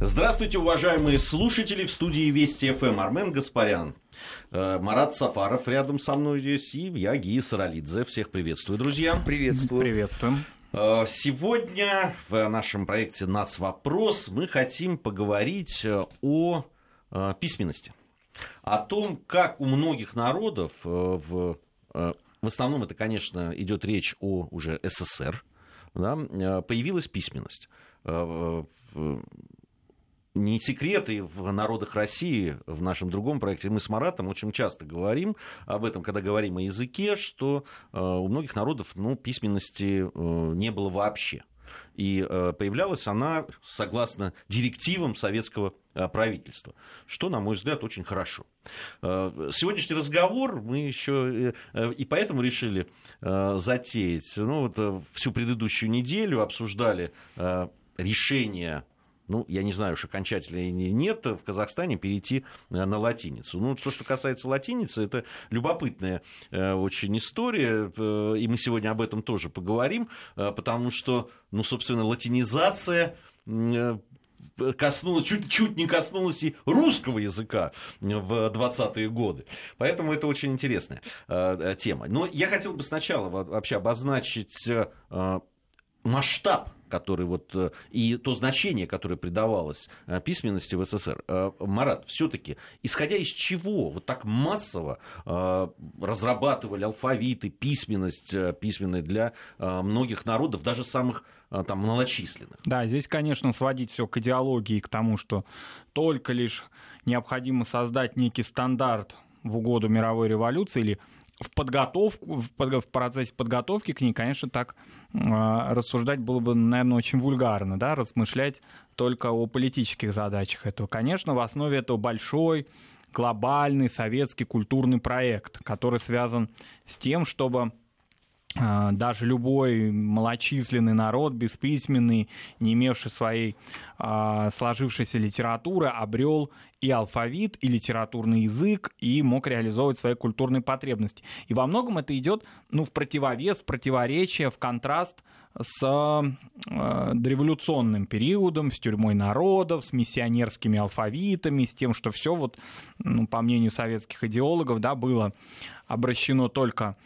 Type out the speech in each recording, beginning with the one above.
Здравствуйте, уважаемые слушатели в студии Вести ФМ. Армен Гаспарян. Э, Марат Сафаров рядом со мной здесь. И я, Гия Саралидзе. Всех приветствую, друзья. Приветствую. Приветствуем. Э, Сегодня в нашем проекте «Нацвопрос» мы хотим поговорить э, о письменности. О том, как у многих народов, в, в основном это, конечно, идет речь о уже СССР, да, появилась письменность не секрет, и в народах России, в нашем другом проекте, мы с Маратом очень часто говорим об этом, когда говорим о языке, что э, у многих народов ну, письменности э, не было вообще. И э, появлялась она согласно директивам советского правительства, что, на мой взгляд, очень хорошо. Сегодняшний разговор мы еще и поэтому решили затеять. Ну, вот всю предыдущую неделю обсуждали решение ну, я не знаю уж окончательно или нет, в Казахстане перейти э, на латиницу. Ну, что, что касается латиницы, это любопытная э, очень история, э, и мы сегодня об этом тоже поговорим, потому что, ну, собственно, латинизация коснулась, чуть-чуть не коснулась и русского языка в 20-е годы. Поэтому это очень интересная тема. Но я хотел бы сначала вообще обозначить масштаб который вот, э, и то значение, которое придавалось э, письменности в СССР. Э, Марат, все-таки, исходя из чего вот так массово разрабатывали алфавиты, письменность письменная для многих народов, даже самых там малочисленных? Да, здесь, конечно, сводить все к идеологии, к тому, что только лишь необходимо создать некий стандарт в угоду мировой революции или в подготовку, в, под, в процессе подготовки к ней, конечно, так э, рассуждать было бы, наверное, очень вульгарно, да, размышлять только о политических задачах этого. Конечно, в основе этого большой глобальный советский культурный проект, который связан с тем, чтобы даже любой малочисленный народ, бесписьменный, не имевший своей а, сложившейся литературы, обрел и алфавит, и литературный язык, и мог реализовывать свои культурные потребности. И во многом это идет ну, в противовес, в противоречие, в контраст с э, дореволюционным периодом, с тюрьмой народов, с миссионерскими алфавитами, с тем, что все, вот, ну, по мнению советских идеологов, да, было обращено только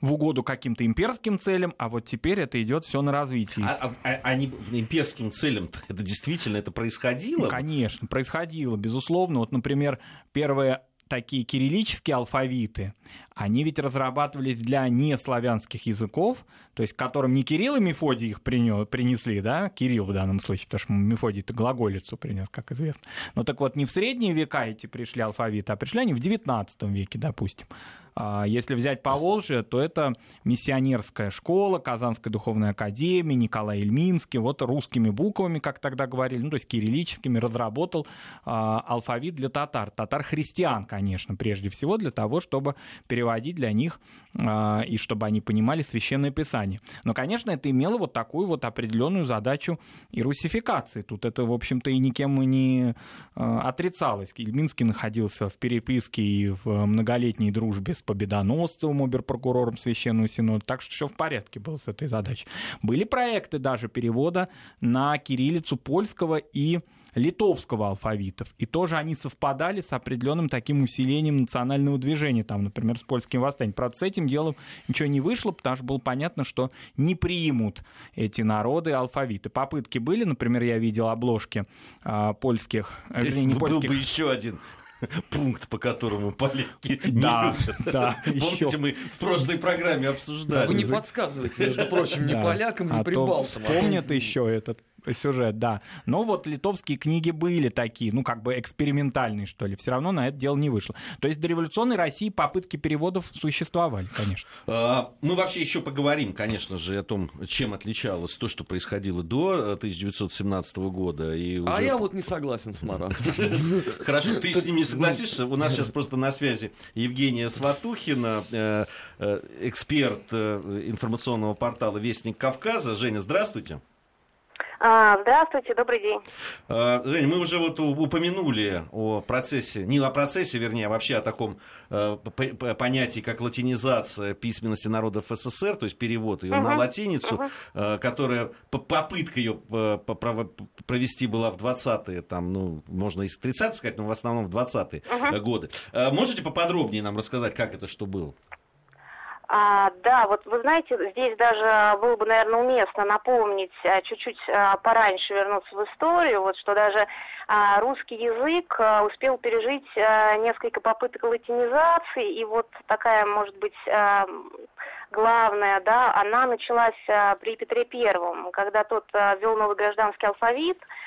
в угоду каким-то имперским целям, а вот теперь это идет все на развитие. А, а, а не имперским целям это действительно это происходило? Ну, конечно, происходило, безусловно. Вот, например, первые такие кириллические алфавиты, они ведь разрабатывались для неславянских языков, то есть которым не Кирилл и Мефодий их принесли, да, Кирилл в данном случае, потому что Мефодий это глаголицу принес, как известно. Но так вот, не в средние века эти пришли алфавиты, а пришли они в XIX веке, допустим. А если взять Поволжье, то это миссионерская школа, Казанская духовная академия, Николай Ильминский, вот русскими буквами, как тогда говорили, ну, то есть кириллическими, разработал а, алфавит для татар. Татар-христиан, конечно, прежде всего, для того, чтобы переводить для них а, и чтобы они понимали священное писание. Но, конечно, это имело вот такую вот определенную задачу и русификации. Тут это, в общем-то, и никем не отрицалось. Ильминский находился в переписке и в многолетней дружбе с Победоносцевым, оберпрокурором Священного Синода, так что все в порядке было с этой задачей. Были проекты даже перевода на кириллицу польского и литовского алфавитов. И тоже они совпадали с определенным таким усилением национального движения, там, например, с польским восстанием. Правда, с этим делом ничего не вышло, потому что было понятно, что не примут эти народы алфавиты. Попытки были, например, я видел обложки а, польских, вернее, не польских... Был бы еще один пункт, по которому поляки не да, любят. Да, Помните, еще. мы в прошлой программе обсуждали. Вы не подсказывайте, между прочим, ни полякам, ни а прибалтам. Помнят еще этот сюжет, да. Но вот литовские книги были такие, ну, как бы экспериментальные, что ли. Все равно на это дело не вышло. То есть в дореволюционной России попытки переводов существовали, конечно. А, мы вообще еще поговорим, конечно же, о том, чем отличалось то, что происходило до 1917 года. И а уже... А я вот не согласен с Маратом. Хорошо, ты с ним не согласишься. У нас сейчас просто на связи Евгения Сватухина, э, э, эксперт э, информационного портала «Вестник Кавказа». Женя, здравствуйте. А, здравствуйте, добрый день. А, Жень, мы уже вот упомянули о процессе, не о процессе, вернее, а вообще о таком э, понятии, как латинизация письменности народов СССР, то есть перевод ее uh-huh. на латиницу, uh-huh. которая попытка ее провести была в 20-е, там, ну, можно и с 30 сказать, но в основном в 20-е uh-huh. годы. Можете поподробнее нам рассказать, как это что было? А, да, вот вы знаете, здесь даже было бы, наверное, уместно напомнить, а, чуть-чуть а, пораньше вернуться в историю, вот что даже а, русский язык а, успел пережить а, несколько попыток латинизации, и вот такая, может быть, а, главная, да, она началась а, при Петре Первом, когда тот а, новый гражданский алфавит, а,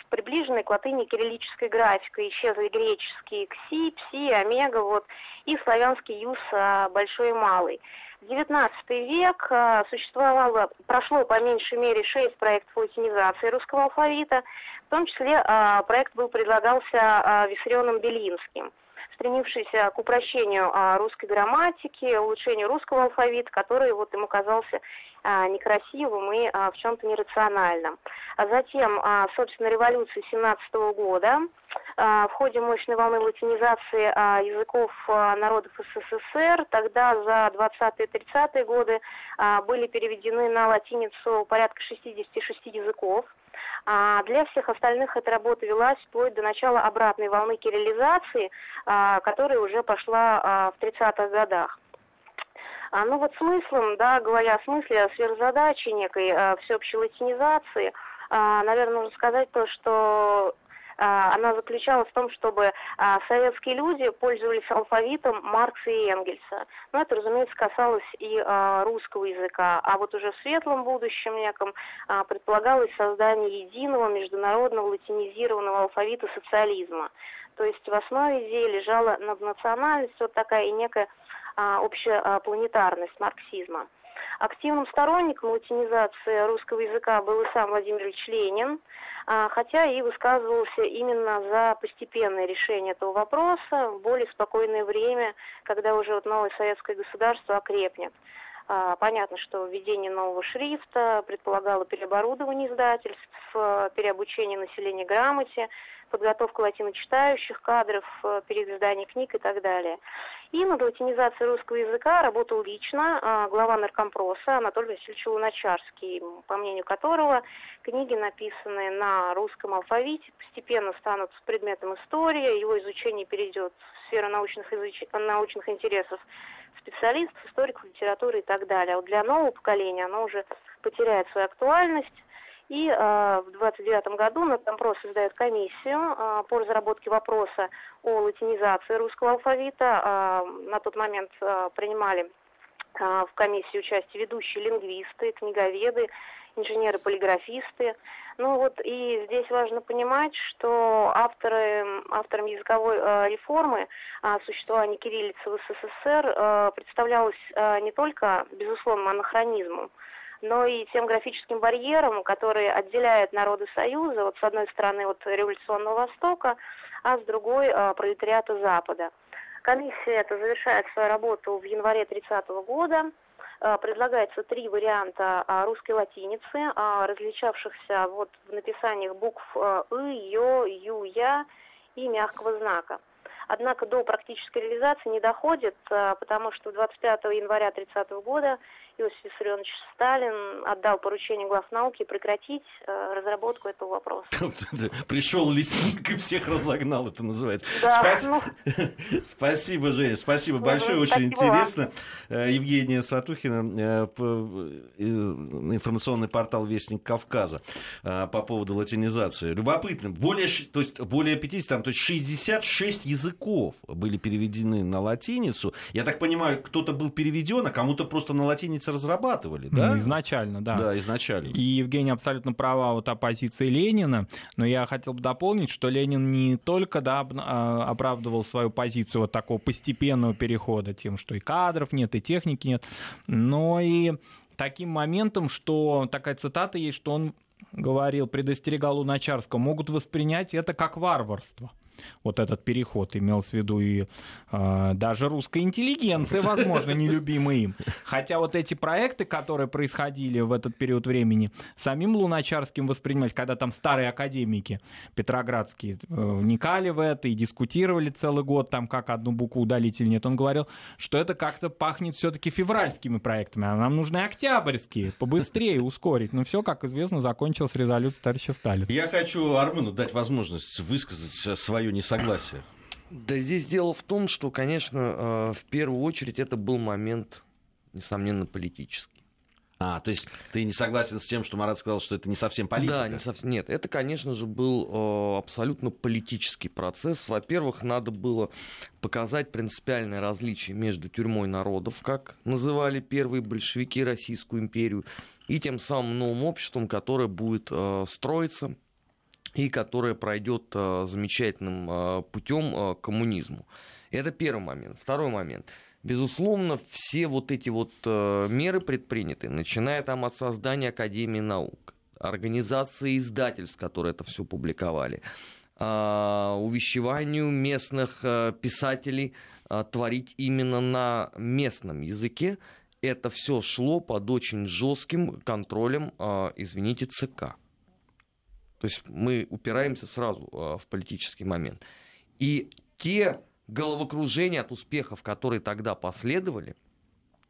с приближенной к латыни кириллической графикой. Исчезли греческие кси, пси, омега, вот, и славянский юз а, большой и малый. В XIX век а, существовало, прошло по меньшей мере шесть проектов латинизации русского алфавита, в том числе а, проект был предлагался а, Виссарионом Белинским стремившийся к упрощению а, русской грамматики, улучшению русского алфавита, который вот ему казался а, некрасивым и а, в чем-то нерациональным. А затем, а, собственно, революция 17 года, а, в ходе мощной волны латинизации а, языков а, народов СССР, тогда за 20-30-е годы а, были переведены на латиницу порядка 66 языков. А для всех остальных эта работа велась вплоть до начала обратной волны кириллизации, а, которая уже пошла а, в 30-х годах. А, ну вот смыслом, да, говоря о смысле, о сверхзадачи некой а, всеобщей латинизации, а, наверное, нужно сказать то, что а, она заключалась в том, чтобы а, советские люди пользовались алфавитом Маркса и Энгельса. Но это, разумеется, касалось и а, русского языка. А вот уже в светлом будущем неком предполагалось создание единого международного латинизированного алфавита социализма. То есть в основе идеи лежала наднациональность, вот такая и некая общепланетарность марксизма. Активным сторонником латинизации русского языка был и сам Владимир Ильич Ленин, а, хотя и высказывался именно за постепенное решение этого вопроса в более спокойное время, когда уже вот новое советское государство окрепнет. А, понятно, что введение нового шрифта предполагало переоборудование издательств, переобучение населения грамоте, подготовка латиночитающих кадров, э, переиздание книг и так далее. И над латинизацией русского языка работал лично а, глава наркомпроса Анатолий Васильевич Луначарский, по мнению которого книги, написанные на русском алфавите, постепенно станут предметом истории, его изучение перейдет в сферу научных, изуч... научных интересов специалистов, историков, литературы и так далее. А вот для нового поколения оно уже потеряет свою актуальность, и э, в 29 году Наркомпрос создает комиссию э, по разработке вопроса о латинизации русского алфавита. Э, на тот момент принимали в комиссии участие ведущие лингвисты, книговеды, инженеры-полиграфисты. Ну вот и здесь важно понимать, что авторы, автором языковой э, реформы э, существования кириллицы в СССР э, представлялось э, не только, безусловно, анахронизмом, но и тем графическим барьером, который отделяет народы Союза, вот с одной стороны от революционного Востока, а с другой э, пролетариата Запада. Комиссия это завершает свою работу в январе 30 года. Э, предлагается три варианта э, русской латиницы, э, различавшихся вот в написаниях букв «ы», «ё», «ю», «я» и мягкого знака. Однако до практической реализации не доходит, потому что 25 января 30 года Иосиф Виссарионович Сталин отдал поручение глав науки прекратить э, разработку этого вопроса. Пришел лесник и всех разогнал, это называется. Да, Спас... ну... Спасибо, Женя, спасибо ну, большое, очень спасибо интересно. Вам. Э, Евгения Сватухина, э, информационный портал «Вестник Кавказа» по поводу латинизации. Любопытно, более, то есть более 50, там, то есть 66 языков были переведены на латиницу. Я так понимаю, кто-то был переведен, а кому-то просто на латинице границы разрабатывали, да? Ну, изначально, да. Да, изначально. И Евгений абсолютно права вот о позиции Ленина, но я хотел бы дополнить, что Ленин не только да, а, оправдывал свою позицию вот такого постепенного перехода тем, что и кадров нет, и техники нет, но и таким моментом, что такая цитата есть, что он говорил, предостерегал Луначарского, могут воспринять это как варварство. Вот этот переход, имел в виду и э, даже русская интеллигенция, возможно, нелюбимая им. Хотя вот эти проекты, которые происходили в этот период времени, самим Луначарским воспринимались, когда там старые академики петроградские э, вникали в это и дискутировали целый год, там как одну букву удалить или нет, он говорил, что это как-то пахнет все-таки февральскими проектами, а нам нужны октябрьские, побыстрее ускорить. Но все, как известно, закончилось резолюцией товарища Сталина. Я хочу Армену дать возможность высказать свое несогласие. Да здесь дело в том, что, конечно, э, в первую очередь это был момент, несомненно, политический. А, то есть ты не согласен с тем, что Марат сказал, что это не совсем политика? Да, не совсем. Нет, это, конечно же, был э, абсолютно политический процесс. Во-первых, надо было показать принципиальное различие между тюрьмой народов, как называли первые большевики Российскую империю, и тем самым новым обществом, которое будет э, строиться и которое пройдет э, замечательным э, путем к коммунизму. Это первый момент. Второй момент. Безусловно, все вот эти вот меры предприняты, начиная там от создания Академии наук, организации издательств, которые это все публиковали, увещеванию местных писателей творить именно на местном языке, это все шло под очень жестким контролем, извините, ЦК. То есть мы упираемся сразу э, в политический момент. И те головокружение от успехов, которые тогда последовали,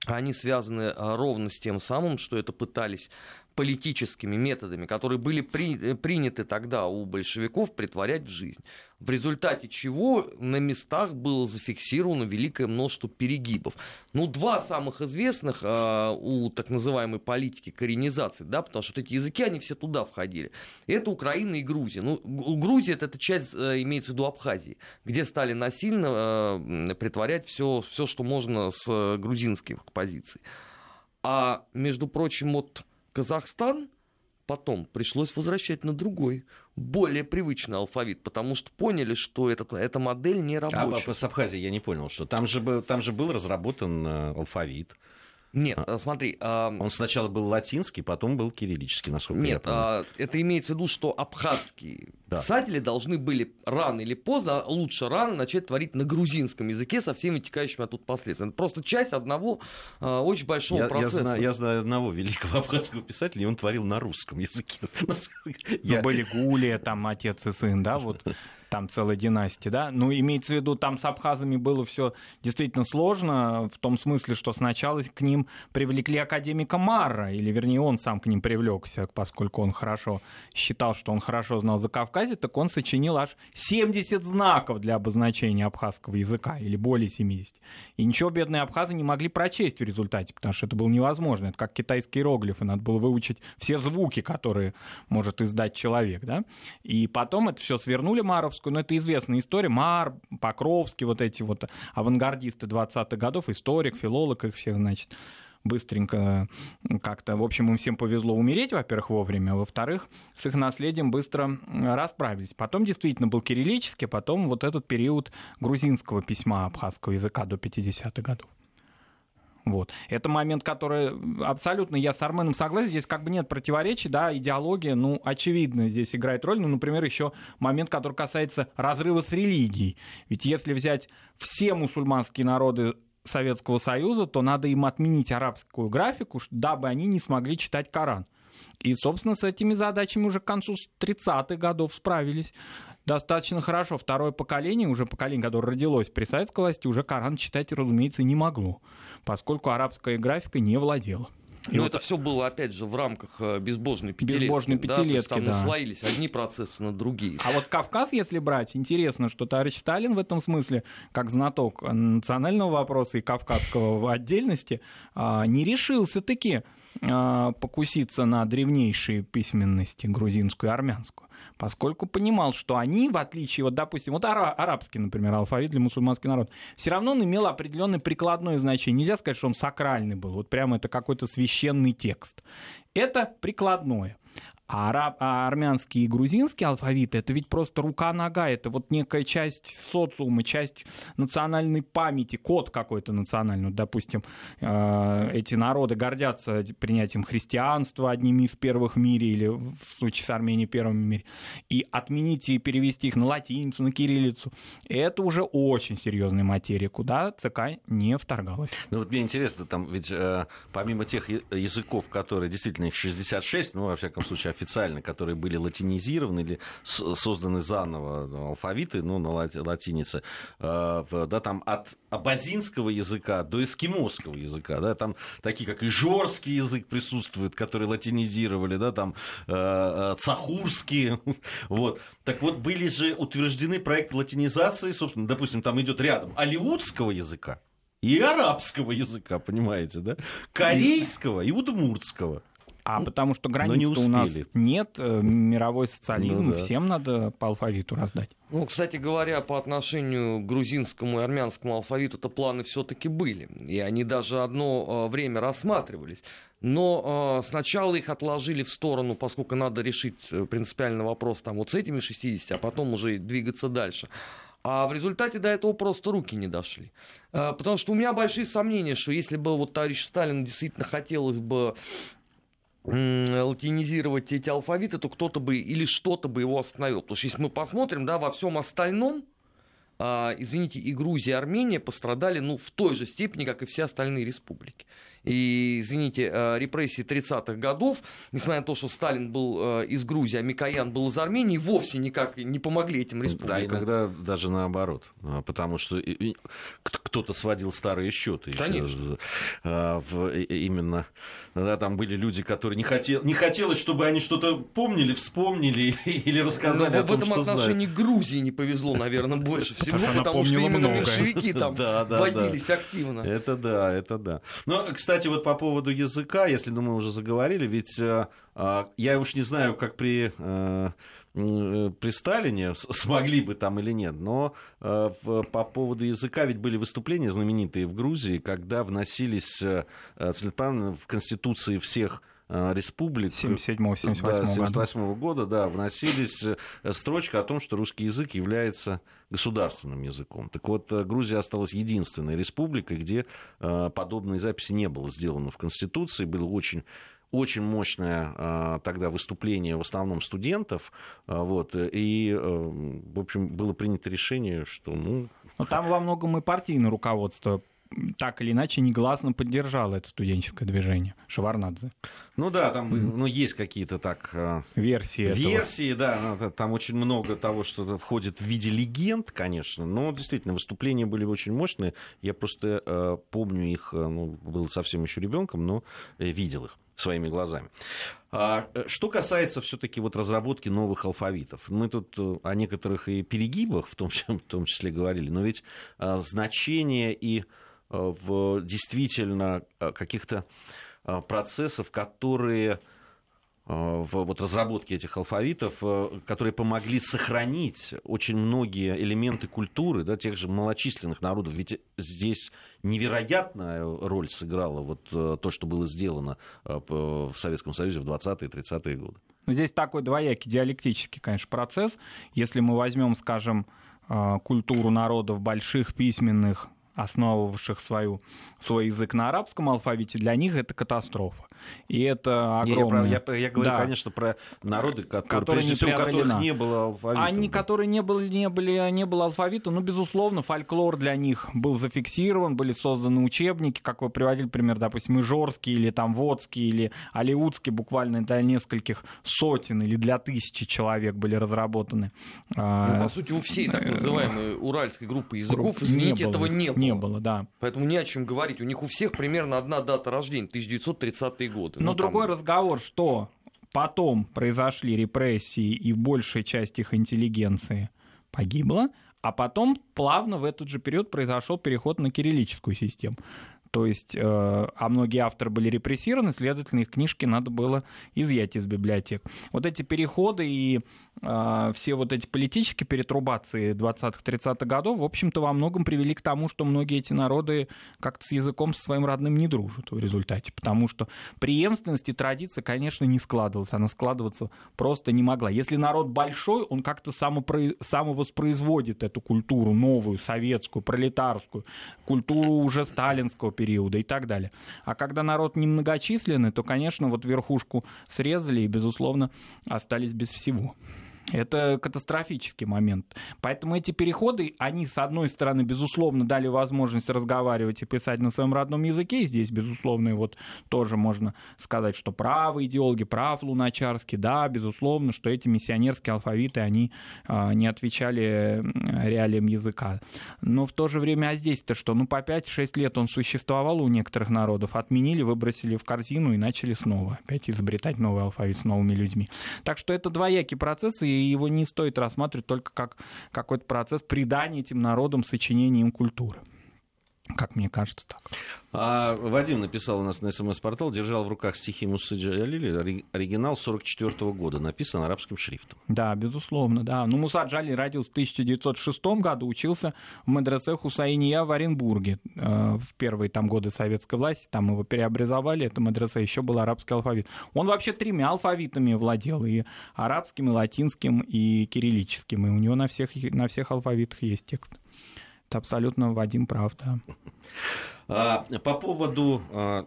они связаны а, ровно с тем самым, что это пытались политическими методами, которые были при, э, приняты тогда у большевиков, притворять в жизнь. В результате чего на местах было зафиксировано великое множество перегибов. Ну, два самых известных э, у так называемой политики коренизации, да, потому что вот эти языки, они все туда входили. Это Украина и Грузия. Ну, Грузия это, это часть, э, имеется в виду Абхазии, где стали насильно э, притворять все, все, что можно с э, грузинских позиций. А, между прочим, вот Казахстан потом пришлось возвращать на другой, более привычный алфавит, потому что поняли, что этот, эта модель не рабочая. А с Абхазией я не понял, что там же, там же был разработан э, алфавит. Нет, а, смотри. А... Он сначала был латинский, потом был кириллический, насколько Нет, я помню. А, это имеется в виду, что абхазские да. писатели должны были рано или поздно, лучше рано, начать творить на грузинском языке со всеми вытекающими оттуда последствиями. Это просто часть одного а, очень большого я, процесса. Я знаю, я знаю одного великого абхазского писателя, и он творил на русском языке. Ну, были Гулия, там отец и сын, да, вот там целая династия, да, ну, имеется в виду, там с абхазами было все действительно сложно, в том смысле, что сначала к ним привлекли академика Марра, или, вернее, он сам к ним привлекся, поскольку он хорошо считал, что он хорошо знал за Кавказе, так он сочинил аж 70 знаков для обозначения абхазского языка, или более 70. И ничего бедные абхазы не могли прочесть в результате, потому что это было невозможно. Это как китайские иероглифы, надо было выучить все звуки, которые может издать человек, да. И потом это все свернули Маровскую Покровскую, но это известная история. Мар, Покровский, вот эти вот авангардисты 20-х годов, историк, филолог, их всех, значит, быстренько как-то, в общем, им всем повезло умереть, во-первых, вовремя, а во-вторых, с их наследием быстро расправились. Потом действительно был кириллический, потом вот этот период грузинского письма абхазского языка до 50-х годов. Вот. Это момент, который абсолютно я с Арменом согласен. Здесь как бы нет противоречий, да, идеология, ну, очевидно, здесь играет роль. Ну, например, еще момент, который касается разрыва с религией. Ведь если взять все мусульманские народы Советского Союза, то надо им отменить арабскую графику, дабы они не смогли читать Коран. И, собственно, с этими задачами уже к концу 30-х годов справились достаточно хорошо. Второе поколение, уже поколение, которое родилось при советской власти, уже Коран читать, разумеется, не могло, поскольку арабская графика не владела. И Но вот... это все было, опять же, в рамках э, безбожной пятилетки. Безбожной пятилетки, да. Там да. наслоились одни процессы на другие. А вот Кавказ, если брать, интересно, что товарищ Сталин в этом смысле, как знаток национального вопроса и кавказского в отдельности, а, не решился таки а, покуситься на древнейшие письменности грузинскую и армянскую поскольку понимал, что они, в отличие, вот, допустим, вот арабский, например, алфавит для мусульманских народов, все равно он имел определенное прикладное значение. Нельзя сказать, что он сакральный был, вот прямо это какой-то священный текст. Это прикладное. А, араб, а армянский и грузинский алфавиты это ведь просто рука-нога, это вот некая часть социума, часть национальной памяти, код какой-то национальный. Вот, допустим, э, эти народы гордятся принятием христианства одними из первых в мире, или в случае с Арменией первым в мире, и отменить и перевести их на латиницу, на кириллицу, это уже очень серьезная материя, куда ЦК не вторгалась. Ну вот мне интересно, там ведь э, помимо тех языков, которые действительно их 66, ну, во всяком случае, официально, которые были латинизированы или созданы заново алфавиты, ну, на латинице, э, да, там от абазинского языка до эскимосского языка, да, там такие, как ижорский язык присутствует, который латинизировали, да, там э, э цахурский, вот. Так вот, были же утверждены проекты латинизации, собственно, допустим, там идет рядом алиутского языка, и арабского языка, понимаете, да? Корейского и удмуртского. А потому что границ у нас нет, э, мировой социализм, ну, да. всем надо по алфавиту раздать. Ну, кстати говоря, по отношению к грузинскому и армянскому алфавиту, то планы все-таки были. И они даже одно э, время рассматривались. Но э, сначала их отложили в сторону, поскольку надо решить принципиальный вопрос там вот с этими 60, а потом уже двигаться дальше. А в результате до этого просто руки не дошли. Потому что у меня большие сомнения, что если бы вот товарищ Сталин действительно хотелось бы латинизировать эти алфавиты, то кто-то бы или что-то бы его остановил. Потому что если мы посмотрим, да, во всем остальном, а, извините, и Грузия, и Армения пострадали ну, в той же степени, как и все остальные республики. И, извините, э, репрессии 30-х годов, несмотря на то, что Сталин был э, из Грузии, а Микоян был из Армении, вовсе никак не помогли этим республикам. Да, иногда даже наоборот, а, потому что кто-то сводил старые счеты. Конечно. А, именно, да, там были люди, которые не, хотел, не хотелось, чтобы они что-то помнили, вспомнили или рассказали Но о том, В этом отношении знают. Грузии не повезло, наверное, больше всего, потому что именно большевики там водились активно. Это да, это да. Но, кстати, кстати, вот по поводу языка, если ну, мы уже заговорили, ведь э, э, я уж не знаю, как при э, при Сталине смогли бы там или нет, но по поводу языка ведь были выступления знаменитые в Грузии, когда вносились целенаправленно в конституции всех республик 77-78 да, 78 года, да, вносились строчка о том, что русский язык является государственным языком. Так вот, э, Грузия осталась единственной республикой, где э, подобной записи не было сделано в Конституции. Было очень очень мощное э, тогда выступление в основном студентов, вот, и, в общем, было принято решение, что, ну... Но там во многом и партийное руководство так или иначе негласно поддержала это студенческое движение Шеварнадзе. Ну да, там mm-hmm. ну, есть какие-то так... Э, версии Версии, этого. да. Там очень много того, что входит в виде легенд, конечно, но действительно выступления были очень мощные. Я просто э, помню их, э, ну, был совсем еще ребенком, но э, видел их своими глазами. А, что касается все-таки вот разработки новых алфавитов, мы тут о некоторых и перегибах в том, в том числе говорили, но ведь значение и в действительно э, каких-то э, процессов, которые в вот разработке этих алфавитов, которые помогли сохранить очень многие элементы культуры да, тех же малочисленных народов. Ведь здесь невероятная роль сыграла вот то, что было сделано в Советском Союзе в 20-е 30-е годы. Здесь такой двоякий диалектический, конечно, процесс. Если мы возьмем, скажем, культуру народов больших, письменных, основывавших свою, свой язык на арабском алфавите, для них это катастрофа. И это огромное... Не, я, я, я говорю, да. конечно, про народы, которые, которые не всего, у которых не было алфавита. Они, да. которые не, были, не, были, не было алфавита, ну, безусловно, фольклор для них был зафиксирован, были созданы учебники, как вы приводили пример, допустим, Ижорский или там Водский или Алиутский, буквально для нескольких сотен или для тысячи человек были разработаны. Ну, по сути, у всей так называемой уральской группы языков, извините, не этого не было. Не было, да. Поэтому не о чем говорить. У них у всех примерно одна дата рождения, 1930 годы. Но ну, другой там... разговор, что потом произошли репрессии, и большая часть их интеллигенции погибла, а потом плавно в этот же период произошел переход на кириллическую систему. То есть, э, а многие авторы были репрессированы, следовательно, их книжки надо было изъять из библиотек. Вот эти переходы и э, все вот эти политические перетрубации 20-30-х годов, в общем-то, во многом привели к тому, что многие эти народы как-то с языком со своим родным не дружат в результате, потому что преемственность и традиция, конечно, не складывалась, она складываться просто не могла. Если народ большой, он как-то самопро... самовоспроизводит эту культуру новую, советскую, пролетарскую, культуру уже сталинского периода и так далее. А когда народ немногочисленный, то, конечно, вот верхушку срезали и, безусловно, остались без всего. Это катастрофический момент. Поэтому эти переходы, они, с одной стороны, безусловно, дали возможность разговаривать и писать на своем родном языке. Здесь, безусловно, и вот тоже можно сказать, что правы идеологи, прав Луначарский, да, безусловно, что эти миссионерские алфавиты, они а, не отвечали реалиям языка. Но в то же время, а здесь-то что? Ну, по 5-6 лет он существовал у некоторых народов, отменили, выбросили в корзину и начали снова опять изобретать новый алфавит с новыми людьми. Так что это двоякий процесс, и его не стоит рассматривать только как какой-то процесс придания этим народам сочинения культуры. Как мне кажется, так. А Вадим написал у нас на СМС-портал, держал в руках стихи Мусы Джалили, оригинал 44 -го года, написан арабским шрифтом. Да, безусловно, да. Ну, Муса Джалили родился в 1906 году, учился в медресе Хусаиния в Оренбурге э, в первые там годы советской власти, там его переобразовали, это медресе, еще был арабский алфавит. Он вообще тремя алфавитами владел, и арабским, и латинским, и кириллическим, и у него на всех, на всех алфавитах есть текст. Абсолютно Вадим прав, да. А, по поводу а,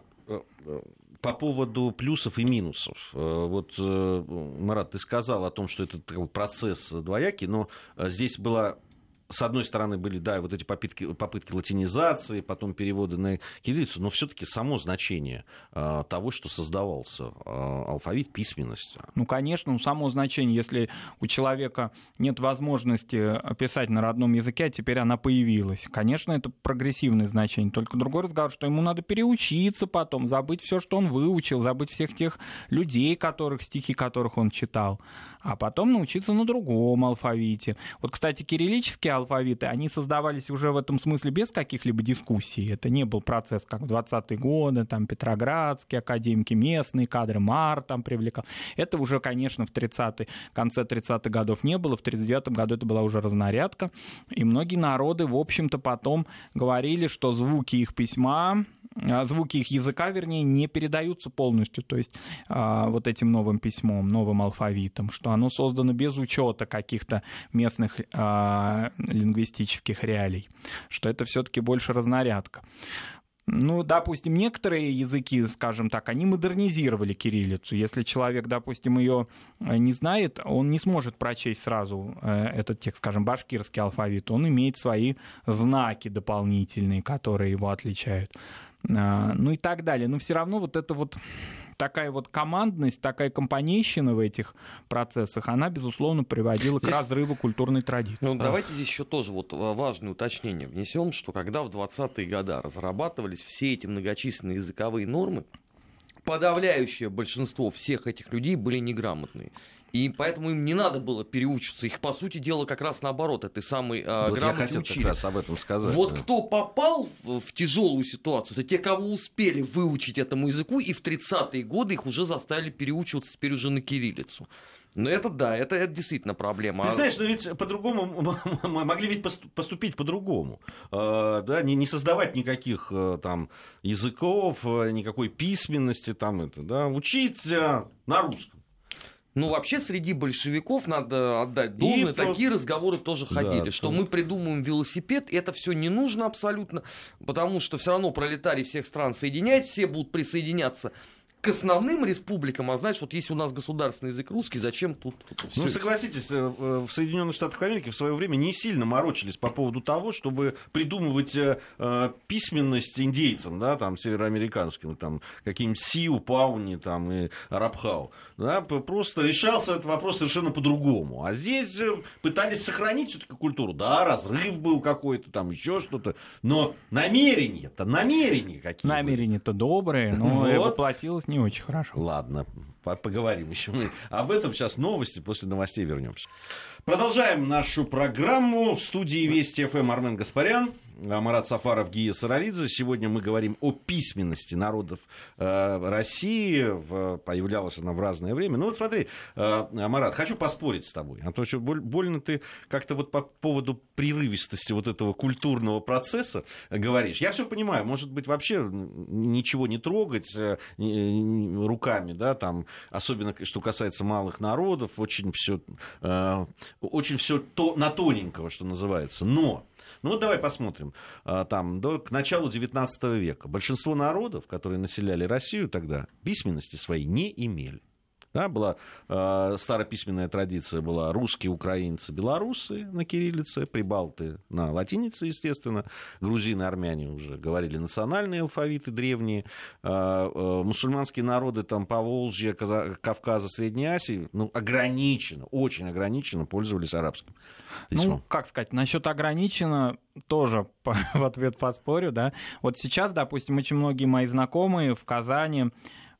по поводу плюсов и минусов. Вот, Марат, ты сказал о том, что это процесс двоякий, но здесь была с одной стороны, были, да, вот эти попытки, попытки латинизации, потом переводы на кириллицу, но все-таки само значение э, того, что создавался э, алфавит, письменность. Ну, конечно, ну, само значение, если у человека нет возможности писать на родном языке, а теперь она появилась. Конечно, это прогрессивное значение. Только другой разговор, что ему надо переучиться потом, забыть все, что он выучил, забыть всех тех людей, которых, стихи которых он читал а потом научиться на другом алфавите. Вот, кстати, кириллические алфавиты, они создавались уже в этом смысле без каких-либо дискуссий. Это не был процесс, как в 20-е годы, там, Петроградские академики, местные кадры, Мар там привлекал. Это уже, конечно, в 30 конце 30-х годов не было, в 39-м году это была уже разнарядка, и многие народы, в общем-то, потом говорили, что звуки их письма а, звуки их языка, вернее, не передаются полностью, то есть а, вот этим новым письмом, новым алфавитом, что оно создано без учета каких-то местных а, лингвистических реалий, что это все-таки больше разнарядка. Ну, допустим, некоторые языки, скажем так, они модернизировали кириллицу. Если человек, допустим, ее не знает, он не сможет прочесть сразу э, этот текст, скажем, башкирский алфавит. Он имеет свои знаки дополнительные, которые его отличают. А, ну и так далее. Но все равно вот это вот такая вот командность, такая компанейщина в этих процессах, она, безусловно, приводила здесь... к разрыву культурной традиции. Ну, давайте здесь еще тоже вот важное уточнение внесем, что когда в 20-е годы разрабатывались все эти многочисленные языковые нормы, подавляющее большинство всех этих людей были неграмотные. И поэтому им не надо было переучиться. Их, по сути дела, как раз наоборот, этой самой э, вот грамоте я хотел учили. как раз об этом сказать. Вот да. кто попал в, тяжелую ситуацию, это те, кого успели выучить этому языку, и в 30-е годы их уже заставили переучиваться теперь уже на кириллицу. Ну, это да, это, это действительно проблема. Ты знаешь, но ведь по-другому могли ведь поступить по-другому. А, да, не, не создавать никаких э, там языков, э, никакой письменности, там это, да, учить на русском. Ну, вообще, среди большевиков надо отдать должное. И Такие по... разговоры тоже ходили, да, что то... мы придумаем велосипед, это все не нужно абсолютно, потому что все равно пролетарии всех стран соединяются, все будут присоединяться к основным республикам, а знаешь, вот если у нас государственный язык русский, зачем тут... Вот ну, согласитесь, э, в Соединенных Штатах Америки в свое время не сильно морочились по поводу того, чтобы придумывать э, э письменность индейцам, да, там, североамериканским, там, каким-нибудь Сиу, Пауни, там, и Арабхау. Да, просто решался этот вопрос совершенно по-другому. А здесь пытались сохранить все-таки культуру. Да, разрыв был какой-то, там, еще что-то, но намерения-то, намерения какие Намерения-то добрые, но воплотилось не очень хорошо. Ладно, поговорим еще мы об этом. Сейчас новости, после новостей вернемся. Продолжаем нашу программу. В студии Вести ФМ Армен Гаспарян. Марат Сафаров, Гия Саралидзе. Сегодня мы говорим о письменности народов э, России. Появлялась она в разное время. Ну вот смотри, э, Марат, хочу поспорить с тобой. А то что больно ты как-то вот по поводу прерывистости вот этого культурного процесса говоришь. Я все понимаю, может быть, вообще ничего не трогать э, руками, да, там, особенно что касается малых народов, очень все очень все то, на тоненького, что называется. Но ну вот давай посмотрим. А, там, до, к началу XIX века большинство народов, которые населяли Россию тогда, письменности своей не имели. Да, была э, старописьменная традиция была русские, украинцы, белорусы на кириллице, прибалты на латинице, естественно, грузины, армяне уже говорили национальные алфавиты древние, э, э, мусульманские народы там Поволжья, Каза- Кавказа, Средней Азии, ну, ограниченно, очень ограниченно пользовались арабским письмом. Ну, как сказать, насчет ограниченно тоже в ответ поспорю, да. Вот сейчас, допустим, очень многие мои знакомые в Казани,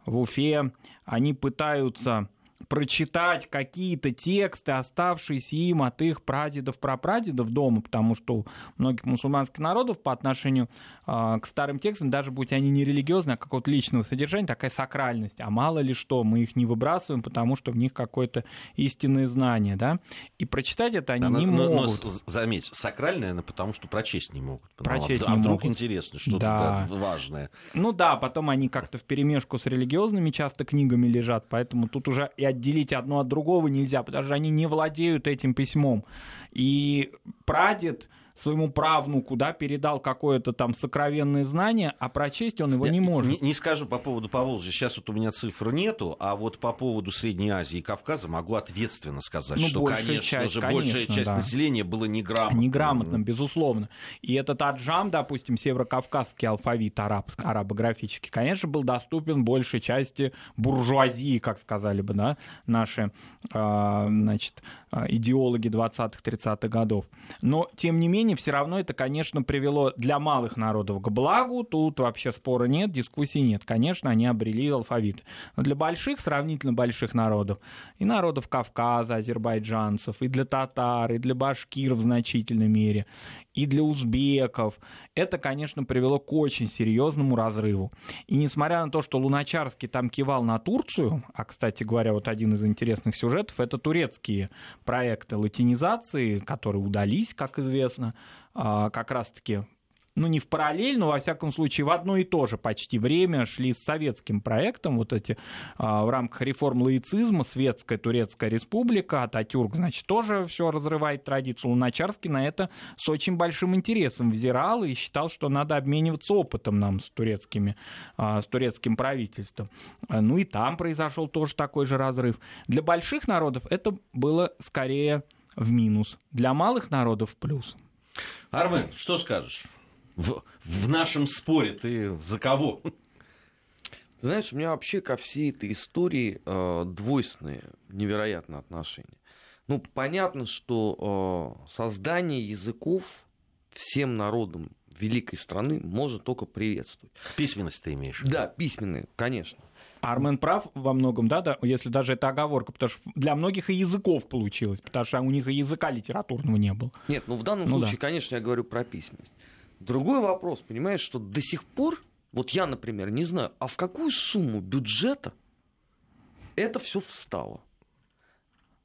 в Уфе, они пытаются прочитать какие-то тексты, оставшиеся им от их прадедов, прапрадедов дома, потому что у многих мусульманских народов по отношению к старым текстам, даже будь они не религиозные, а какого-то личного содержания, такая сакральность. А мало ли что, мы их не выбрасываем, потому что в них какое-то истинное знание, да? И прочитать это они но, не но, могут. Но, заметь, сакральное, но потому что прочесть не могут. Прочесть а, не а вдруг могут. интересно, что-то Да. важное. Ну да, потом они как-то в перемешку с религиозными часто книгами лежат, поэтому тут уже и отделить одно от другого нельзя, потому что они не владеют этим письмом. И прадед своему правнуку, да, передал какое-то там сокровенное знание, а прочесть он его не может. Не, не скажу по поводу Поволжья, сейчас вот у меня цифр нету, а вот по поводу Средней Азии и Кавказа могу ответственно сказать, Ну, что, большая конечно часть, же, большая конечно, часть да. населения была неграмотным. Неграмотным, безусловно. И этот аджам, допустим, северокавказский алфавит арабск, арабографический, конечно, был доступен большей части буржуазии, как сказали бы, да, наши а, значит, а, идеологи 20-30-х годов. Но, тем не менее, все равно это, конечно, привело для малых народов к благу. Тут вообще спора нет, дискуссий нет. Конечно, они обрели алфавит. Но для больших, сравнительно больших народов, и народов Кавказа, азербайджанцев, и для татар, и для башкир в значительной мере, и для узбеков, это, конечно, привело к очень серьезному разрыву. И несмотря на то, что Луначарский там кивал на Турцию, а, кстати говоря, вот один из интересных сюжетов, это турецкие проекты латинизации, которые удались, как известно, а, как раз-таки ну, не в параллель, но, во всяком случае, в одно и то же почти время шли с советским проектом, вот эти а, в рамках реформ лаицизма, Светская Турецкая Республика, Ататюрк, значит, тоже все разрывает традицию. Луначарский на это с очень большим интересом взирал и считал, что надо обмениваться опытом нам с, турецкими, а, с турецким правительством. Ну и там произошел тоже такой же разрыв. Для больших народов это было скорее в минус, для малых народов в плюс. Армен, что скажешь? В, в нашем споре ты за кого? Знаешь, у меня вообще ко всей этой истории э, двойственные невероятно отношения. Ну, понятно, что э, создание языков всем народам великой страны можно только приветствовать. Письменность ты имеешь? Да, письменные, конечно. Армен прав во многом, да, да, если даже это оговорка, потому что для многих и языков получилось, потому что у них и языка литературного не было. Нет, ну в данном Ну случае, конечно, я говорю про письменность. Другой вопрос, понимаешь, что до сих пор, вот я, например, не знаю, а в какую сумму бюджета это все встало?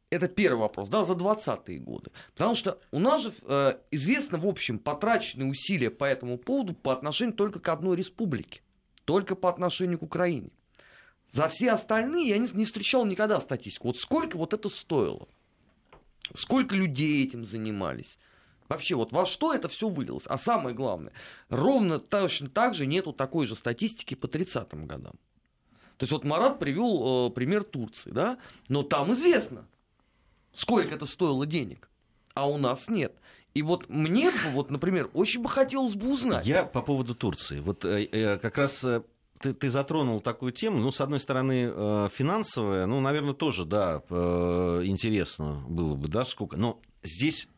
Это первый вопрос, да, за 20-е годы. Потому что у нас же э, известно, в общем, потраченные усилия по этому поводу по отношению только к одной республике. Только по отношению к Украине. За все остальные я не, не встречал никогда статистику. Вот сколько вот это стоило? Сколько людей этим занимались? Вообще, вот во что это все вылилось? А самое главное, ровно точно так же нету такой же статистики по 30-м годам. То есть вот Марат привел э, пример Турции, да? Но там известно, сколько это стоило денег, а у нас нет. И вот мне, вот, например, очень бы хотелось бы узнать. Я по поводу Турции. Вот э, э, как раз э, ты, ты затронул такую тему. Ну, с одной стороны, э, финансовая, ну, наверное, тоже, да, э, интересно было бы, да, сколько. Но здесь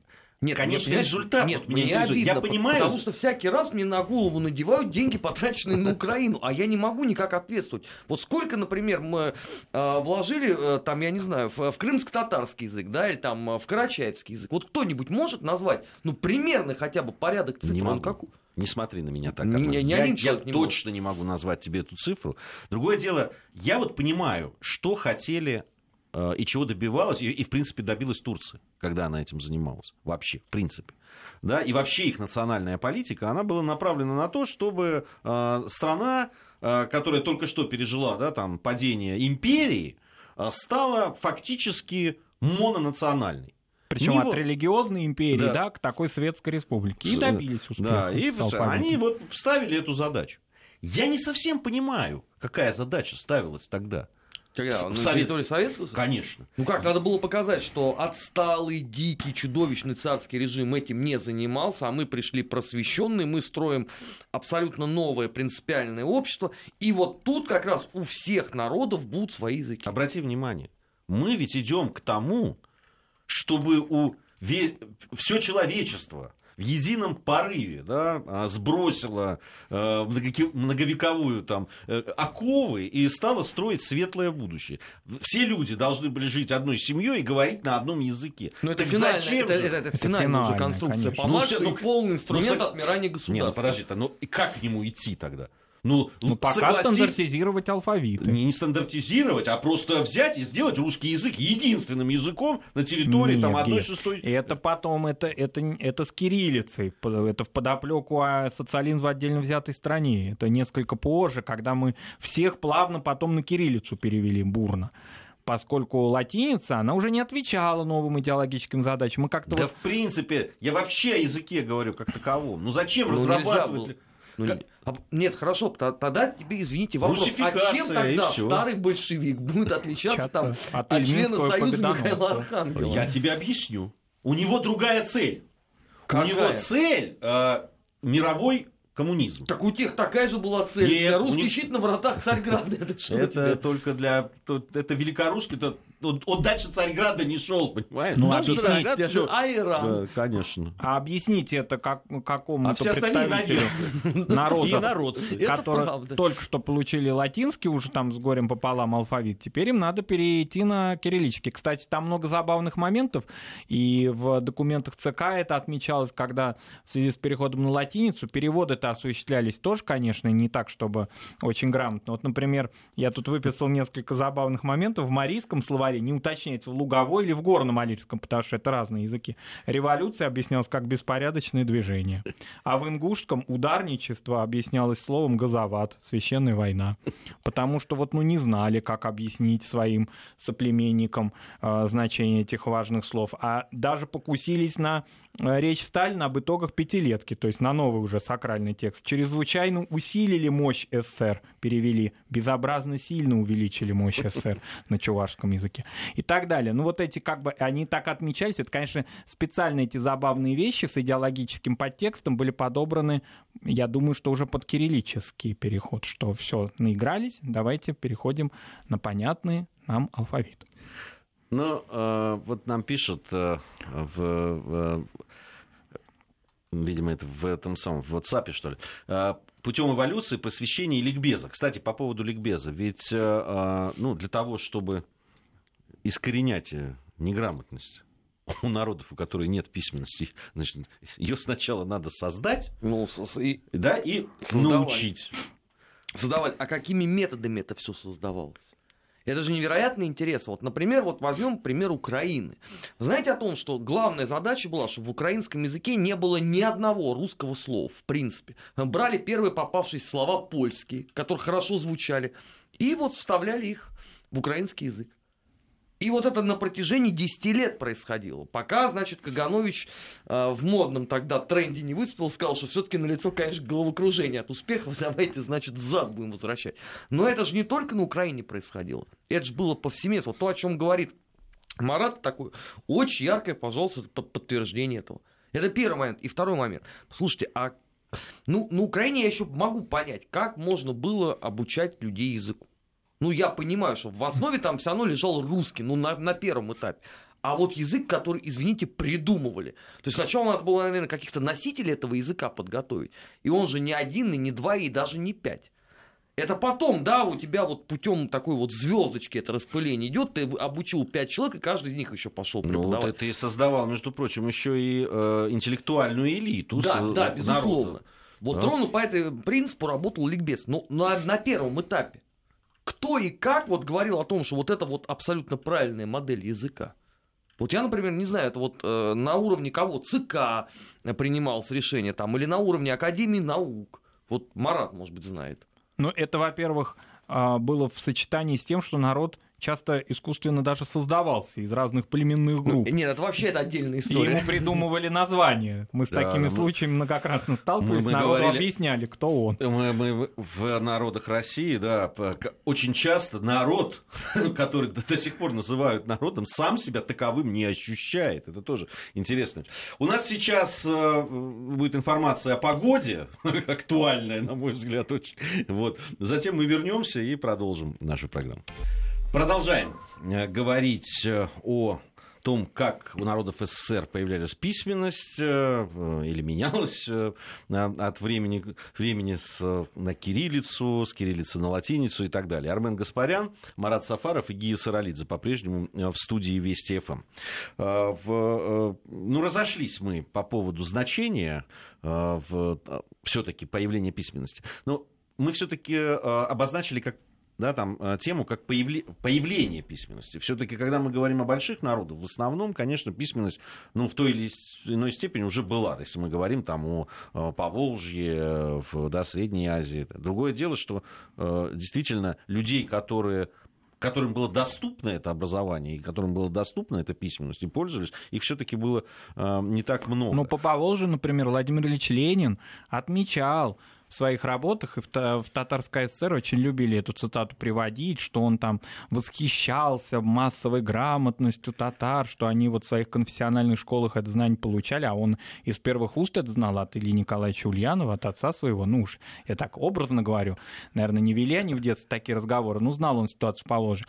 нет, конечный нет, результат. Нет, вот мне обидно, я понимаю. Потому что всякий раз мне на голову надевают деньги, потраченные на Украину, а я не могу никак ответствовать. Вот сколько, например, мы э, вложили, э, там, я не знаю, в, в крымско-татарский язык, да, или там э, в карачаевский язык. Вот кто-нибудь может назвать, ну, примерно хотя бы порядок цифр? Не могу. Он как... Не смотри на меня так. Не, не, я один я не точно не могу назвать тебе эту цифру. Другое дело, я вот понимаю, что хотели и чего добивалась, и, и в принципе добилась Турция, когда она этим занималась. Вообще, в принципе. Да, и вообще их национальная политика, она была направлена на то, чтобы э, страна, э, которая только что пережила да, там, падение империи, э, стала фактически мононациональной. Причем от религиозной империи да. Да, к такой светской республике. И добились успеха. Да, и они вот ставили эту задачу. Я не совсем понимаю, какая задача ставилась тогда. Когда? На Совет... территории Советского Союза? Конечно. Ну как, надо было показать, что отсталый, дикий, чудовищный царский режим этим не занимался, а мы пришли просвещенные, мы строим абсолютно новое принципиальное общество, и вот тут как раз у всех народов будут свои языки. Обрати внимание, мы ведь идем к тому, чтобы у все человечество в едином порыве да, а, сбросило э, многовековую там, э, оковы и стало строить светлое будущее. Все люди должны были жить одной семьей и говорить на одном языке. Но это финальная, зачем это, это, это, это финальная уже конструкция конечно. по ну, ну, полный инструмент ну, отмирания государства. Не, ну подожди, ну и как к нему идти тогда? Ну, ну пока согласись, стандартизировать алфавиты. Не, не стандартизировать, а просто взять и сделать русский язык единственным языком на территории Нет, там, одной шестой. Это потом, это, это, это с кириллицей, это в подоплеку а социализм в отдельно взятой стране. Это несколько позже, когда мы всех плавно потом на кириллицу перевели бурно поскольку латиница, она уже не отвечала новым идеологическим задачам. Мы как-то да, вот... в принципе, я вообще о языке говорю как таковом. Ну зачем ну, разрабатывать... Ну, как... а, нет, хорошо, тогда тебе, извините, вопрос, а чем тогда старый большевик будет отличаться там, от, от члена Союза Михаила Архангела? Я тебе объясню. У него другая цель. Какая? У него цель э, мировой коммунизм. Так у тех такая же была цель. Нет, русский них... щит на вратах Царьграда. Это, что это только для... Это великорусский, это он, он дальше Царьграда не шел, понимаешь? Ну, объясните, все. А Иран? Да, конечно. А объясните это как, какому-то а все представителю народа, которые только что получили латинский, уже там с горем пополам алфавит, теперь им надо перейти на кириллический. Кстати, там много забавных моментов, и в документах ЦК это отмечалось, когда в связи с переходом на латиницу переводы-то осуществлялись тоже, конечно, не так, чтобы очень грамотно. Вот, например, я тут выписал несколько забавных моментов. В марийском словаре не уточняется, в луговой или в горно-малийском, потому что это разные языки. Революция объяснялась как беспорядочное движение. А в ингушском ударничество объяснялось словом газоват, священная война. Потому что вот ну не знали, как объяснить своим соплеменникам э, значение этих важных слов. А даже покусились на речь Сталина об итогах пятилетки, то есть на новый уже сакральный текст. Чрезвычайно усилили мощь СССР, перевели, безобразно сильно увеличили мощь СССР на чувашском языке и так далее. Ну вот эти как бы, они так отмечались, это, конечно, специально эти забавные вещи с идеологическим подтекстом были подобраны, я думаю, что уже под кириллический переход, что все, наигрались, давайте переходим на понятный нам алфавит. Ну, э, вот нам пишут э, в, в видимо, это в этом самом, в WhatsApp, что ли, э, путем эволюции посвящения ликбеза. Кстати, по поводу ликбеза. Ведь э, э, ну, для того, чтобы искоренять неграмотность у народов, у которых нет письменности, значит, ее сначала надо создать, ну, и, да, и создавать. научить. Создавать. А какими методами это все создавалось? Это же невероятно интересно. Вот, например, вот возьмем пример Украины. Знаете о том, что главная задача была, чтобы в украинском языке не было ни одного русского слова, в принципе. Брали первые попавшиеся слова польские, которые хорошо звучали, и вот вставляли их в украинский язык. И вот это на протяжении 10 лет происходило. Пока, значит, Каганович э, в модном тогда тренде не выступил, сказал, что все-таки на лицо, конечно, головокружение от успехов, давайте, значит, взад будем возвращать. Но это же не только на Украине происходило. Это же было повсеместно. Вот то, о чем говорит Марат, такой очень яркое, пожалуйста, подтверждение этого. Это первый момент. И второй момент. Слушайте, а ну, на Украине я еще могу понять, как можно было обучать людей языку. Ну, я понимаю, что в основе там все равно лежал русский, ну, на, на первом этапе. а вот язык, который, извините, придумывали. То есть сначала надо было, наверное, каких-то носителей этого языка подготовить. И он же не один, и не два, и даже не пять. Это потом, да, у тебя вот путем такой вот звездочки это распыление идет, ты обучил пять человек, и каждый из них еще пошел преподавать. Ну, вот это и создавал, между прочим, еще и э, интеллектуальную элиту. Да, с, да, народа. безусловно. Вот Да. ровно по этому принципу работал ликбез. Но на, на первом этапе кто и как вот говорил о том, что вот это вот абсолютно правильная модель языка? Вот я, например, не знаю, это вот э, на уровне кого ЦК принималось решение там, или на уровне Академии наук. Вот Марат, может быть, знает. Ну, это, во-первых, а, было в сочетании с тем, что народ часто искусственно даже создавался из разных племенных Ну, групп. нет, это вообще это отдельная И история. ему придумывали названия. Мы с Да, такими мы- случаями многократно сталкивались, мы- мы народу говорили- объясняли, кто он. Мы, мы в народах России, да, очень часто народ, который до, до сих пор называют народом, сам себя таковым не ощущает. Это тоже интересно. У нас сейчас э, будет информация о погоде, актуальная, на мой взгляд, очень. Вот. Затем мы вернемся и продолжим нашу программу. Продолжаем э, говорить э, о том, как у народов СССР появлялась письменность э, или менялась от времени, времени с, на кириллицу, с кириллицы на латиницу и так далее. Армен Гаспарян, Марат Сафаров и Гия Саралидзе по-прежнему в студии Вести ФМ. В, ну, разошлись мы по поводу значения все-таки появления письменности. Но мы все-таки обозначили как да, там, э, тему как появле- появление письменности. Все-таки, когда мы говорим о больших народах, в основном, конечно, письменность ну, в той или иной степени уже была. Если мы говорим там, о э, Поволжье, э, в да, Средней Азии. Другое дело, что действительно людей, которые которым было доступно это образование, и которым было доступно эта письменность, и пользовались, их все-таки было э, не так много. Ну, по Поволжью, например, Владимир Ильич Ленин отмечал в своих работах, и в, в Татарской ССР очень любили эту цитату приводить, что он там восхищался массовой грамотностью татар, что они вот в своих конфессиональных школах это знание получали, а он из первых уст это знал от Ильи Николаевича Ульянова, от отца своего, ну уж, я так образно говорю, наверное, не вели они в детстве такие разговоры, ну, знал он ситуацию в Поволжье.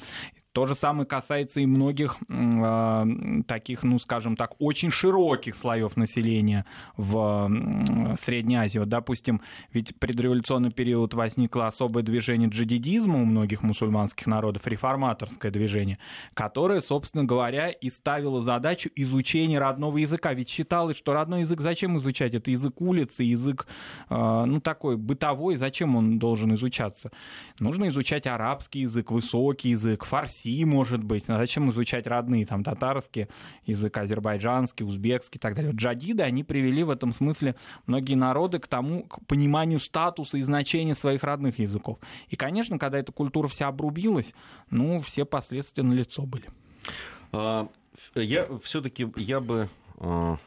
То же самое касается и многих э, таких, ну, скажем так, очень широких слоев населения в м, Средней Азии. Вот, допустим, ведь предреволюционный период возникло особое движение джадидизма у многих мусульманских народов, реформаторское движение, которое, собственно говоря, и ставило задачу изучения родного языка. Ведь считалось, что родной язык зачем изучать? Это язык улицы, язык, э, ну, такой бытовой, зачем он должен изучаться? Нужно изучать арабский язык, высокий язык, фарси, может быть. А зачем изучать родные, там, татарский язык, азербайджанский, узбекский и так далее. Джадиды, они привели в этом смысле многие народы к тому, к пониманию статуса и значения своих родных языков. И, конечно, когда эта культура вся обрубилась, ну, все последствия налицо были. А, Я все-таки я бы а,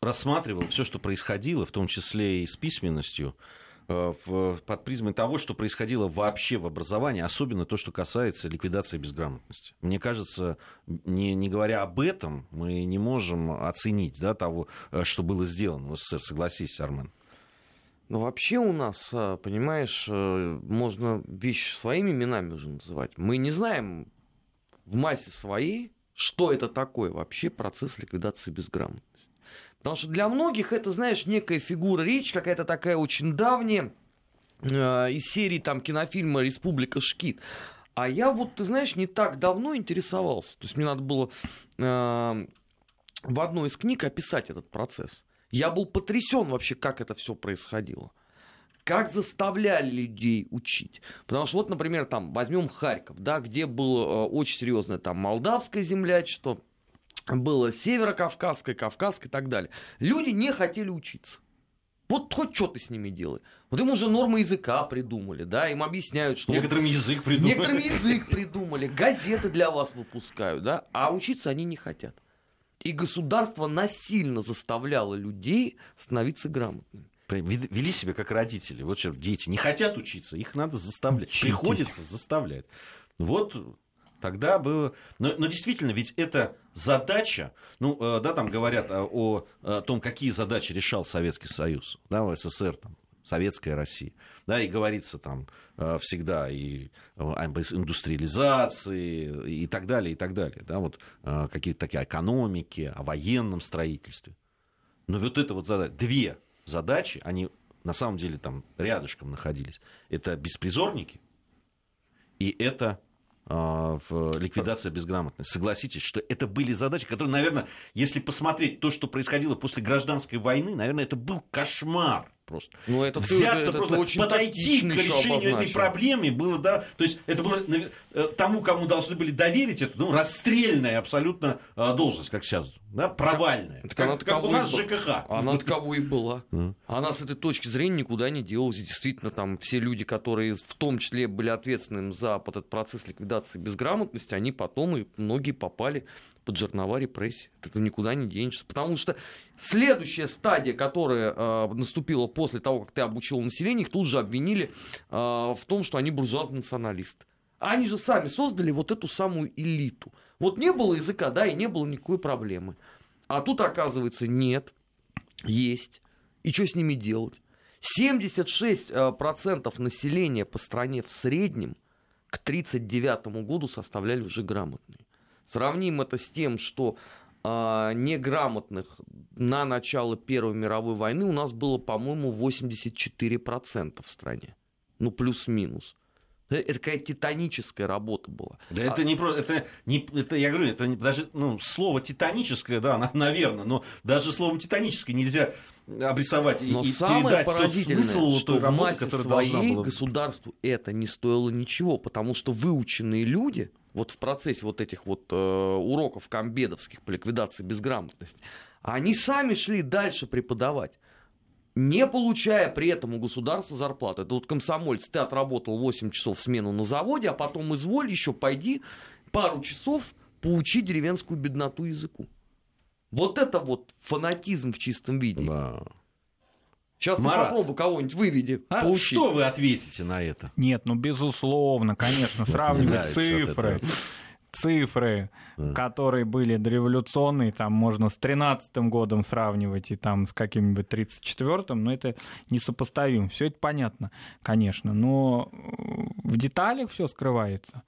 рассматривал все, что происходило, в том числе и с письменностью, под призмой того, что происходило вообще в образовании, особенно то, что касается ликвидации безграмотности. Мне кажется, не, не говоря об этом, мы не можем оценить да, того, э, что было сделано в СССР. Согласись, Армен. Но вообще у нас, а, понимаешь, э, можно вещи своими именами уже называть. Мы не знаем в массе своей, что это такое вообще процесс ликвидации безграмотности. Потому что для многих это, знаешь, некая фигура речи, какая-то такая очень давняя, э, из серии там кинофильма «Республика Шкит». А я вот, ты знаешь, не так давно интересовался. То есть мне надо было э, в одной из книг описать этот процесс. Я был потрясен вообще, как это все происходило. Как заставляли людей учить. Потому что вот, например, там возьмем Харьков, да, где было э, очень серьезное там молдавское землячество, было северокавказское, кавказское и так далее. Люди не хотели учиться. Вот хоть что ты с ними делай. Вот им уже нормы языка придумали, да, им объясняют, что... вот Некоторым язык придумали. Некоторым язык придумали, газеты для вас выпускают, да, а учиться они не хотят. И государство насильно заставляло людей становиться грамотными. Вели себя как родители. Вот что, дети не хотят учиться, их надо заставлять. Учитесь. Приходится заставлять. Вот тогда было... Но, но действительно, ведь это задача... Ну, э, да, там говорят о, о, о том, какие задачи решал Советский Союз, да, в СССР, там, советская Россия. Да, и говорится там э, всегда и об индустриализации и так далее, и так далее. Да, вот э, какие-то такие экономики, о военном строительстве. Но вот это вот задача, две задачи, они на самом деле там рядышком находились. Это беспризорники и это в ликвидация безграмотности. Согласитесь, что это были задачи, которые, наверное, если посмотреть то, что происходило после гражданской войны, наверное, это был кошмар просто. Ну, это Взяться это, просто, это очень подойти к решению этой проблемы было, да, то есть это было э, тому, кому должны были доверить это, ну, расстрельная абсолютно э, должность, как сейчас, да, провальная. Так, как, как у нас ЖКХ. Она таковой и была. Она с этой точки зрения никуда не делалась. Действительно, там все люди, которые в том числе были ответственными за этот процесс ликвидации безграмотности, они потом и многие попали под жернова репрессий. Это никуда не денешься. Потому что следующая стадия, которая э, наступила после того, как ты обучил население, их тут же обвинили э, в том, что они буржуазные националисты. Они же сами создали вот эту самую элиту. Вот не было языка, да, и не было никакой проблемы. А тут, оказывается, нет, есть. И что с ними делать? 76% э, населения по стране в среднем к 1939 году составляли уже грамотные. Сравним это с тем, что э, неграмотных на начало Первой мировой войны у нас было, по-моему, 84% в стране. Ну, плюс-минус. Это какая титаническая работа была. Да а... это не просто, это не, это я говорю, это не, даже ну слово титаническое, да, наверное, но даже словом титаническое нельзя обрисовать но и, самое передать поразительное, смысл что той работы, в которая своей была... государству это не стоило ничего, потому что выученные люди вот в процессе вот этих вот э, уроков комбедовских по ликвидации безграмотности, они сами шли дальше преподавать не получая при этом у государства зарплату. Это вот комсомольцы, ты отработал 8 часов смену на заводе, а потом изволь еще пойди пару часов поучи деревенскую бедноту языку. Вот это вот фанатизм в чистом виде. Да. Сейчас Марат, попробуй кого-нибудь выведи. А что вы ответите на это? Нет, ну безусловно, конечно, сравнивать цифры цифры, которые были дореволюционные, там можно с 13 годом сравнивать и там с каким-нибудь 34-м, но это несопоставимо. Все это понятно, конечно, но в деталях все скрывается.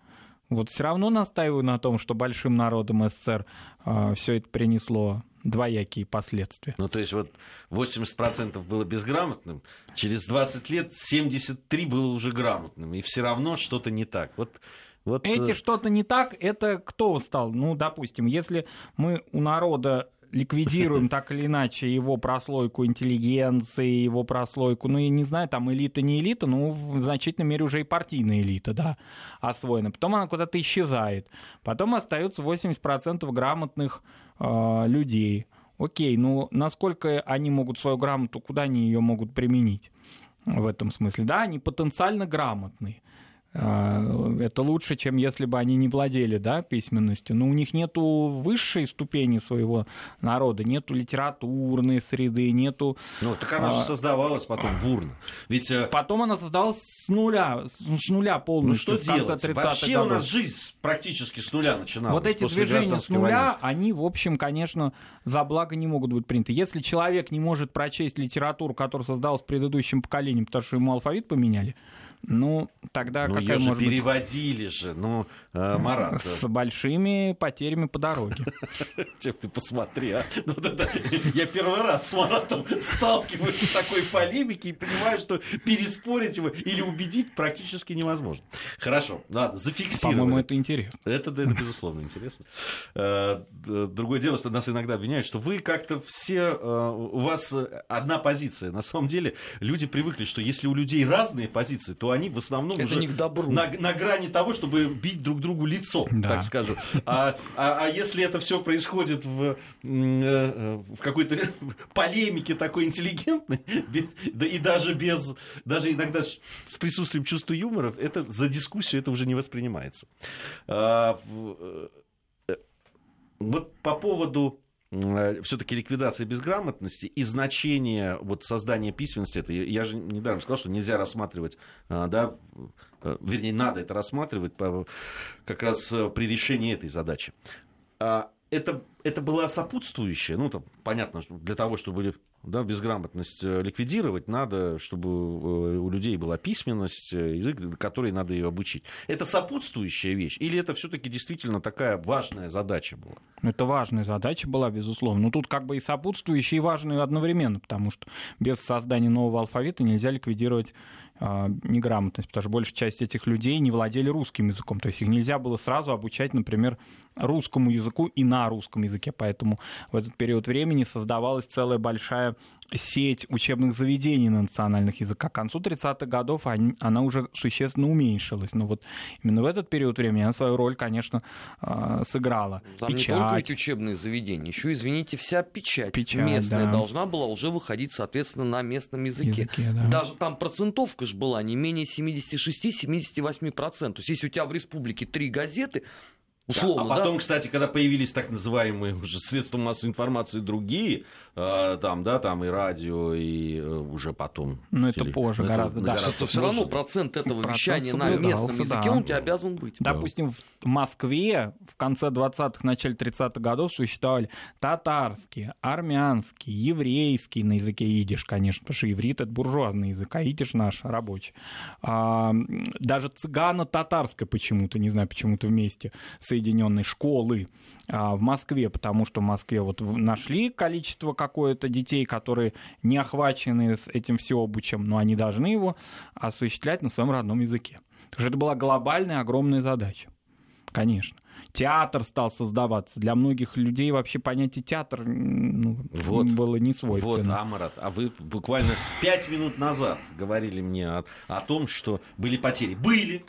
Вот все равно настаиваю на том, что большим народом СССР э, все это принесло двоякие последствия. Ну, то есть вот 80% было безграмотным, через 20 лет 73 было уже грамотным, и все равно что-то не так. Вот вот... Эти э, что-то не так, это кто стал? Ну, допустим, если мы у народа ликвидируем так или иначе его прослойку интеллигенции, его прослойку, ну, я не знаю, там элита, не элита, ну, в значительной мере уже и партийная элита, да, освоена. Потом она куда-то исчезает. Потом остается 80% грамотных э, людей. Окей, ну, насколько они могут свою грамоту, куда они ее могут применить? в этом смысле. Да, они потенциально грамотные. А, это лучше, чем если бы они не владели да, письменностью. Но у них нет высшей ступени своего народа, нету литературной среды, нету... Ну, так она же а, создавалась потом бурно. Ведь... Э, потом она создавалась с нуля, с нуля полностью. Ну, что делать? Вообще годов. у нас жизнь практически с нуля начиналась. Вот эти движения с нуля, войны. они, в общем, конечно, за благо не могут быть приняты. Если человек не может прочесть литературу, которая создалась предыдущим поколением, потому что ему алфавит поменяли, ну, тогда ну, какая ее может же переводили быть... же, ну, э, Марат. С большими потерями по дороге. Чем ты посмотри, а? Ну, да, да. Я первый раз с Маратом сталкиваюсь в такой полемике и понимаю, что переспорить его или убедить практически невозможно. Хорошо, ладно, зафиксируем. По-моему, это интересно. Это, это безусловно, интересно. Э, другое дело, что нас иногда обвиняют, что вы как-то все, э, у вас одна позиция. На самом деле люди привыкли, что если у людей разные позиции, то они в основном это уже не к добру. На, на грани того, чтобы бить друг другу лицо, да. так скажем. А, а, а если это все происходит в, э, в какой-то полемике такой интеллигентной, да и даже без, даже иногда с присутствием чувства юмора, это за дискуссию это уже не воспринимается. А, э, вот по поводу Э, все-таки ликвидация безграмотности и значение вот создания письменности, это я же недаром сказал, что нельзя рассматривать, э, да, э, вернее, надо это рассматривать как раз при решении этой задачи. Это это была сопутствующая, ну, там, понятно, что для того, чтобы да, безграмотность э, ликвидировать, надо, чтобы э, у людей была письменность, э, язык, который надо ее обучить. Это сопутствующая вещь или это все-таки действительно такая важная задача была? Это важная задача была, безусловно. Но тут как бы и сопутствующая, и важная одновременно, потому что без создания нового алфавита нельзя ликвидировать неграмотность, потому что большая часть этих людей не владели русским языком. То есть их нельзя было сразу обучать, например, русскому языку и на русском языке. Поэтому в этот период времени создавалась целая большая сеть учебных заведений на национальных языках. К концу 30-х годов она уже существенно уменьшилась. Но вот именно в этот период времени она свою роль, конечно, а, сыграла. Там печать. не только эти учебные заведения, еще, извините, вся печать, печать местная да. должна была уже выходить, соответственно, на местном языке. языке да. Даже там процентовка же была не менее 76-78%. То есть если у тебя в республике три газеты, Условно, а потом, да? кстати, когда появились так называемые уже средства массовой информации другие, э, там, да, там и радио, и э, уже потом. Ну, это теле... позже это, гораздо, да. Гораздо все равно процент этого процент вещания на местном языке, да. он у тебя обязан быть. Допустим, в Москве в конце 20-х, начале 30-х годов существовали татарские, армянские, еврейские на языке идиш, конечно, потому что иврит — это буржуазный язык, а идиш наш рабочий. А, даже цыгано-татарское почему-то, не знаю, почему-то вместе с Соединенной школы а, в Москве, потому что в Москве вот нашли количество какое-то детей, которые не охвачены этим всеобучем, но они должны его осуществлять на своем родном языке. Потому что это была глобальная огромная задача. Конечно. Театр стал создаваться. Для многих людей вообще понятие театр ну, вот, было не свойственно. Вот, Амарат, а вы буквально пять минут назад говорили мне о, о том, что были потери. Были,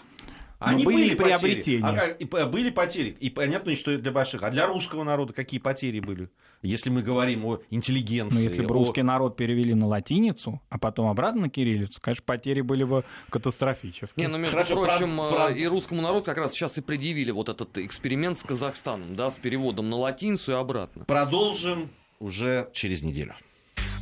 они были, были приобретения. А как, и, были потери. И понятно, что для больших. А для русского народа какие потери были? Если мы говорим о интеллигенции. Но ну, если бы о... русский народ перевели на латиницу, а потом обратно на кириллицу, конечно, потери были бы катастрофические. Не, ну, между Хорошо, прочим, про, про... и русскому народу как раз сейчас и предъявили вот этот эксперимент с Казахстаном, да, с переводом на латиницу и обратно. Продолжим уже через неделю.